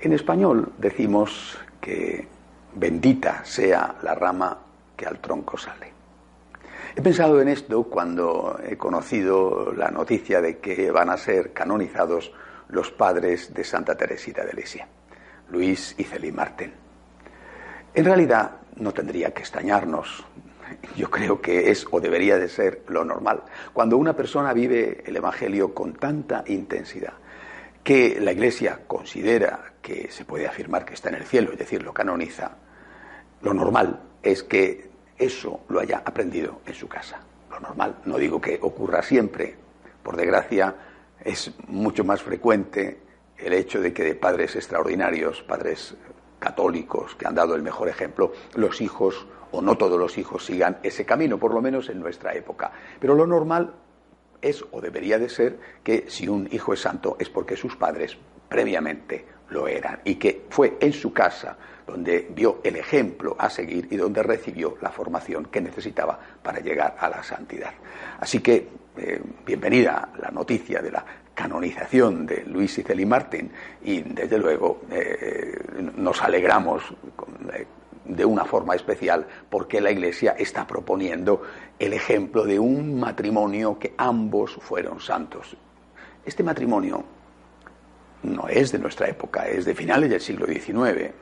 En español decimos que bendita sea la rama que al tronco sale. He pensado en esto cuando he conocido la noticia de que van a ser canonizados los padres de Santa Teresita de Lisieux, Luis y Celi Marten. En realidad no tendría que extrañarnos. Yo creo que es o debería de ser lo normal. Cuando una persona vive el Evangelio con tanta intensidad, que la Iglesia considera que se puede afirmar que está en el cielo, es decir, lo canoniza, lo normal es que eso lo haya aprendido en su casa. Lo normal, no digo que ocurra siempre, por desgracia es mucho más frecuente el hecho de que de padres extraordinarios, padres católicos que han dado el mejor ejemplo, los hijos o no todos los hijos sigan ese camino, por lo menos en nuestra época. Pero lo normal es o debería de ser que si un hijo es santo es porque sus padres previamente lo eran y que fue en su casa donde vio el ejemplo a seguir y donde recibió la formación que necesitaba para llegar a la santidad. Así que eh, bienvenida la noticia de la canonización de Luis y Martín y desde luego eh, nos alegramos eh, de una forma especial porque la Iglesia está proponiendo el ejemplo de un matrimonio que ambos fueron santos. Este matrimonio no es de nuestra época, es de finales del siglo XIX,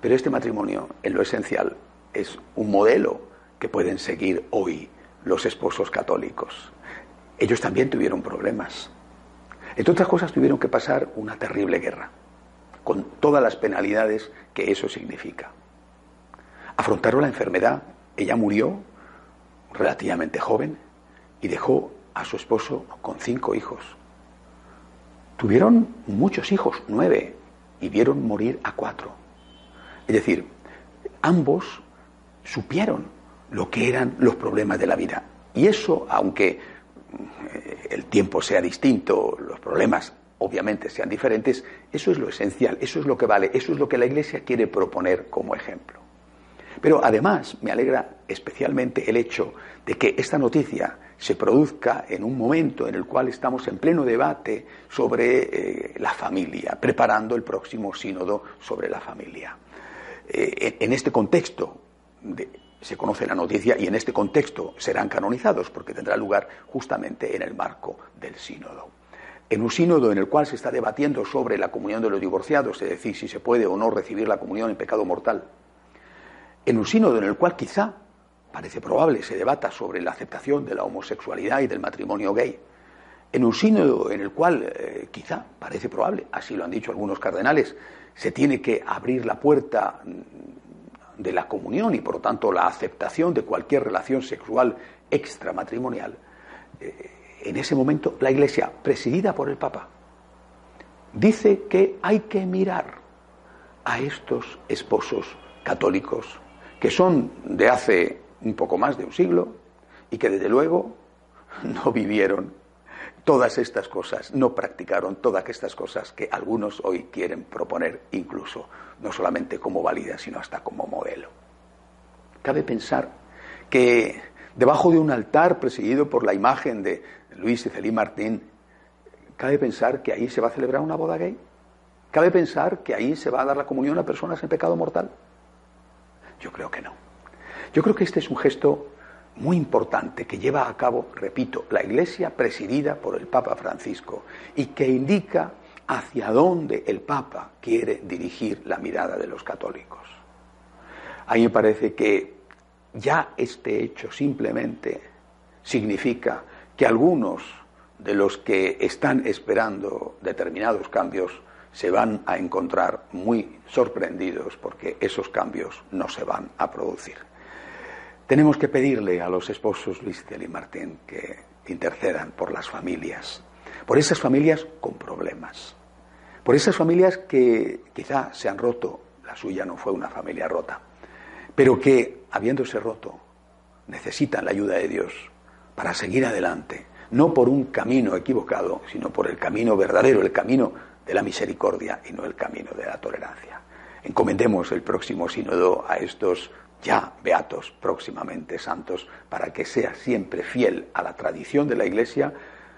pero este matrimonio en lo esencial es un modelo que pueden seguir hoy los esposos católicos. Ellos también tuvieron problemas. Entre otras cosas tuvieron que pasar una terrible guerra, con todas las penalidades que eso significa afrontaron la enfermedad. Ella murió relativamente joven y dejó a su esposo con cinco hijos. Tuvieron muchos hijos, nueve, y vieron morir a cuatro. Es decir, ambos supieron lo que eran los problemas de la vida. Y eso, aunque eh, el tiempo sea distinto, los problemas obviamente sean diferentes, eso es lo esencial, eso es lo que vale, eso es lo que la Iglesia quiere proponer como ejemplo. Pero además me alegra especialmente el hecho de que esta noticia se produzca en un momento en el cual estamos en pleno debate sobre eh, la familia, preparando el próximo sínodo sobre la familia. Eh, en este contexto se conoce la noticia y en este contexto serán canonizados porque tendrá lugar justamente en el marco del sínodo. En un sínodo en el cual se está debatiendo sobre la comunión de los divorciados, es decir, si se puede o no recibir la comunión en pecado mortal, en un sínodo en el cual quizá, parece probable, se debata sobre la aceptación de la homosexualidad y del matrimonio gay, en un sínodo en el cual eh, quizá, parece probable, así lo han dicho algunos cardenales, se tiene que abrir la puerta mm, de la comunión y por lo tanto la aceptación de cualquier relación sexual extramatrimonial, eh, en ese momento la Iglesia, presidida por el Papa, dice que hay que mirar a estos esposos católicos que son de hace un poco más de un siglo y que desde luego no vivieron todas estas cosas, no practicaron todas estas cosas que algunos hoy quieren proponer incluso, no solamente como válida, sino hasta como modelo. Cabe pensar que debajo de un altar presidido por la imagen de Luis y Celí Martín, cabe pensar que ahí se va a celebrar una boda gay. Cabe pensar que ahí se va a dar la comunión a personas en pecado mortal. Yo creo que no. Yo creo que este es un gesto muy importante que lleva a cabo, repito, la Iglesia presidida por el Papa Francisco y que indica hacia dónde el Papa quiere dirigir la mirada de los católicos. A mí me parece que ya este hecho simplemente significa que algunos de los que están esperando determinados cambios se van a encontrar muy sorprendidos porque esos cambios no se van a producir. Tenemos que pedirle a los esposos Luis y Martín que intercedan por las familias, por esas familias con problemas, por esas familias que quizá se han roto, la suya no fue una familia rota, pero que, habiéndose roto, necesitan la ayuda de Dios para seguir adelante, no por un camino equivocado, sino por el camino verdadero, el camino de la misericordia y no el camino de la tolerancia. Encomendemos el próximo sínodo a estos ya beatos, próximamente santos, para que sea siempre fiel a la tradición de la Iglesia,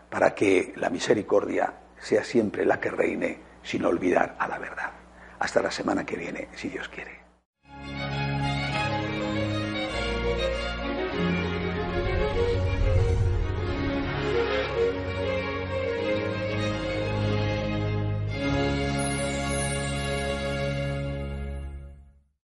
para que la misericordia sea siempre la que reine, sin olvidar a la verdad. Hasta la semana que viene, si Dios quiere.